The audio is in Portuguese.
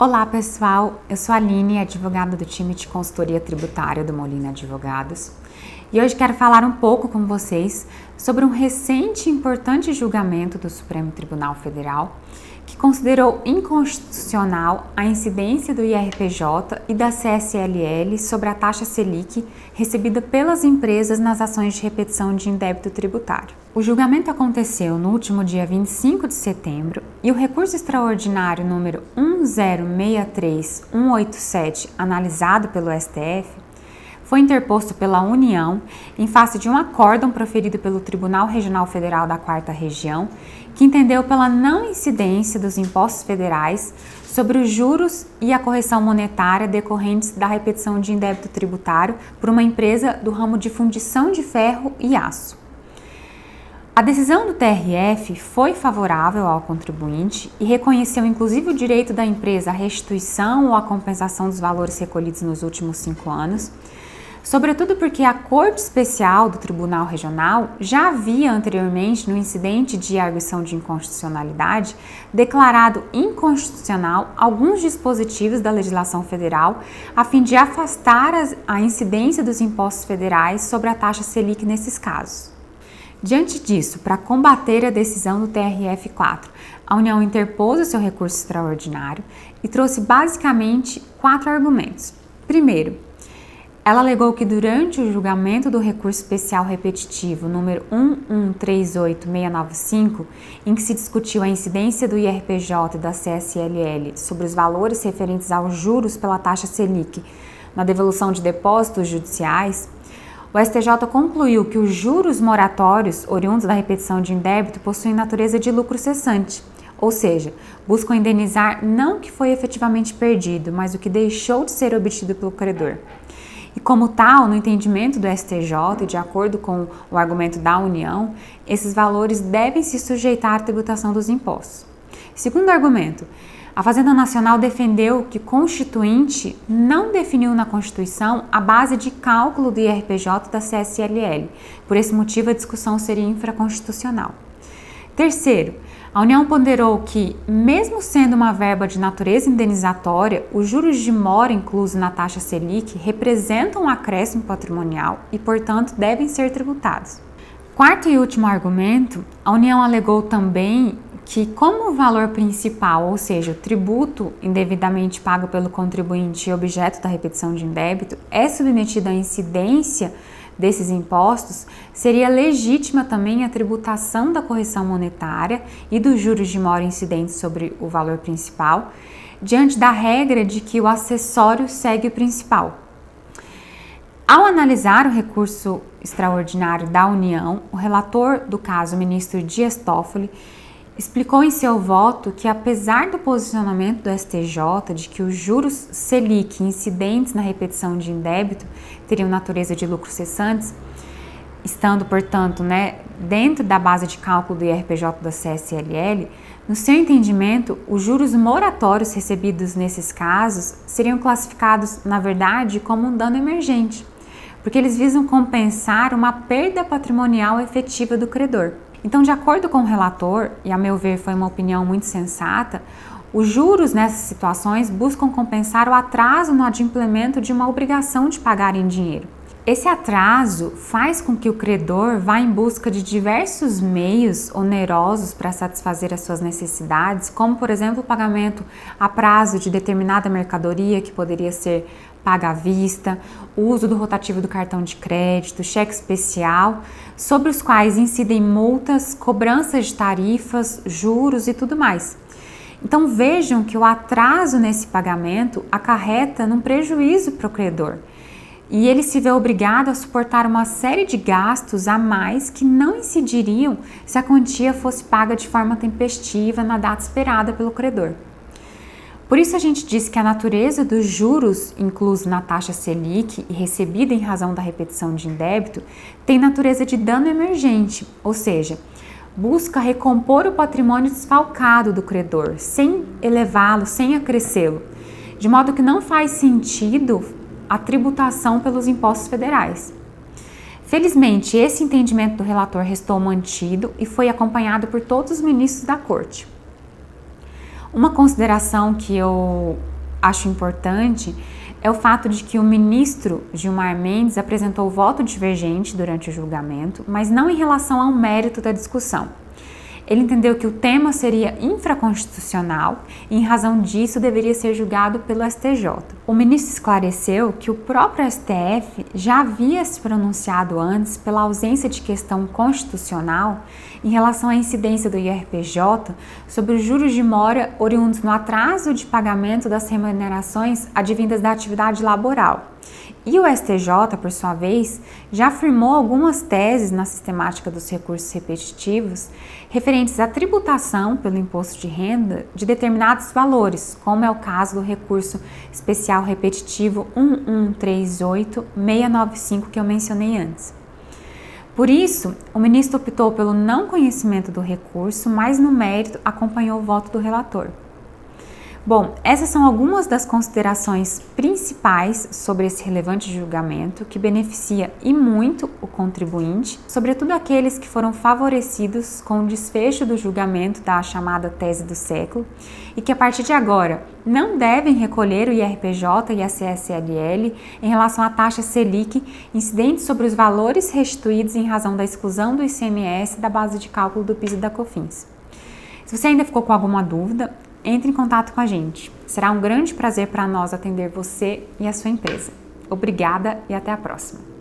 Olá pessoal, eu sou a Aline, advogada do time de consultoria tributária do Molina Advogados. E hoje quero falar um pouco com vocês sobre um recente e importante julgamento do Supremo Tribunal Federal que considerou inconstitucional a incidência do IRPJ e da CSLL sobre a taxa Selic recebida pelas empresas nas ações de repetição de indébito tributário. O julgamento aconteceu no último dia 25 de setembro e o recurso extraordinário número 1063187, analisado pelo STF, foi interposto pela União em face de um acórdão proferido pelo Tribunal Regional Federal da Quarta Região, que entendeu pela não incidência dos impostos federais sobre os juros e a correção monetária decorrentes da repetição de indébito tributário por uma empresa do ramo de fundição de ferro e aço. A decisão do TRF foi favorável ao contribuinte e reconheceu inclusive o direito da empresa à restituição ou à compensação dos valores recolhidos nos últimos cinco anos sobretudo porque a Corte Especial do Tribunal Regional já havia anteriormente, no incidente de arguição de inconstitucionalidade, declarado inconstitucional alguns dispositivos da legislação federal a fim de afastar a incidência dos impostos federais sobre a taxa Selic nesses casos. Diante disso, para combater a decisão do TRF4, a União interpôs o seu recurso extraordinário e trouxe basicamente quatro argumentos. Primeiro, ela alegou que durante o julgamento do recurso especial repetitivo número 1138695, em que se discutiu a incidência do IRPJ e da CSLL sobre os valores referentes aos juros pela taxa Selic na devolução de depósitos judiciais, o STJ concluiu que os juros moratórios oriundos da repetição de indébito possuem natureza de lucro cessante, ou seja, buscam indenizar não o que foi efetivamente perdido, mas o que deixou de ser obtido pelo credor. E como tal, no entendimento do STJ e de acordo com o argumento da União, esses valores devem se sujeitar à tributação dos impostos. Segundo argumento, a Fazenda Nacional defendeu que Constituinte não definiu na Constituição a base de cálculo do IRPJ da CSLL. Por esse motivo, a discussão seria infraconstitucional. Terceiro, a União ponderou que, mesmo sendo uma verba de natureza indenizatória, os juros de mora inclusos na taxa Selic representam um acréscimo patrimonial e, portanto, devem ser tributados. Quarto e último argumento, a União alegou também que, como o valor principal, ou seja, o tributo indevidamente pago pelo contribuinte e objeto da repetição de indébito, é submetido à incidência desses impostos, seria legítima também a tributação da correção monetária e dos juros de mora incidentes sobre o valor principal, diante da regra de que o acessório segue o principal. Ao analisar o recurso extraordinário da União, o relator do caso, o ministro Dias Toffoli, explicou em seu voto que, apesar do posicionamento do STJ de que os juros Selic incidentes na repetição de indébito teriam natureza de lucros cessantes, estando, portanto, né, dentro da base de cálculo do IRPJ da CSLL, no seu entendimento, os juros moratórios recebidos nesses casos seriam classificados, na verdade, como um dano emergente, porque eles visam compensar uma perda patrimonial efetiva do credor. Então, de acordo com o relator, e a meu ver foi uma opinião muito sensata, os juros nessas situações buscam compensar o atraso no adimplemento de uma obrigação de pagar em dinheiro. Esse atraso faz com que o credor vá em busca de diversos meios onerosos para satisfazer as suas necessidades, como, por exemplo, o pagamento a prazo de determinada mercadoria que poderia ser paga à vista, o uso do rotativo do cartão de crédito, cheque especial, sobre os quais incidem multas, cobranças de tarifas, juros e tudo mais. Então vejam que o atraso nesse pagamento acarreta num prejuízo para o credor e ele se vê obrigado a suportar uma série de gastos a mais que não incidiriam se a quantia fosse paga de forma tempestiva na data esperada pelo credor. Por isso a gente diz que a natureza dos juros inclusos na taxa Selic e recebida em razão da repetição de indébito tem natureza de dano emergente, ou seja, busca recompor o patrimônio desfalcado do credor, sem elevá-lo, sem acrescê-lo, de modo que não faz sentido a tributação pelos impostos federais. Felizmente, esse entendimento do relator restou mantido e foi acompanhado por todos os ministros da Corte. Uma consideração que eu acho importante é o fato de que o ministro Gilmar Mendes apresentou voto divergente durante o julgamento, mas não em relação ao mérito da discussão. Ele entendeu que o tema seria infraconstitucional e, em razão disso, deveria ser julgado pelo STJ. O ministro esclareceu que o próprio STF já havia se pronunciado antes pela ausência de questão constitucional em relação à incidência do IRPJ sobre os juros de mora oriundos no atraso de pagamento das remunerações advindas da atividade laboral. E o STJ, por sua vez, já afirmou algumas teses na sistemática dos recursos repetitivos referentes à tributação pelo imposto de renda de determinados valores, como é o caso do recurso especial repetitivo 1138695 que eu mencionei antes. Por isso, o ministro optou pelo não conhecimento do recurso, mas no mérito acompanhou o voto do relator. Bom, essas são algumas das considerações principais sobre esse relevante julgamento que beneficia e muito o contribuinte, sobretudo aqueles que foram favorecidos com o desfecho do julgamento da chamada tese do século e que a partir de agora não devem recolher o IRPJ e a CSLL em relação à taxa Selic incidente sobre os valores restituídos em razão da exclusão do ICMS da base de cálculo do piso da COFINS. Se você ainda ficou com alguma dúvida, entre em contato com a gente. Será um grande prazer para nós atender você e a sua empresa. Obrigada e até a próxima.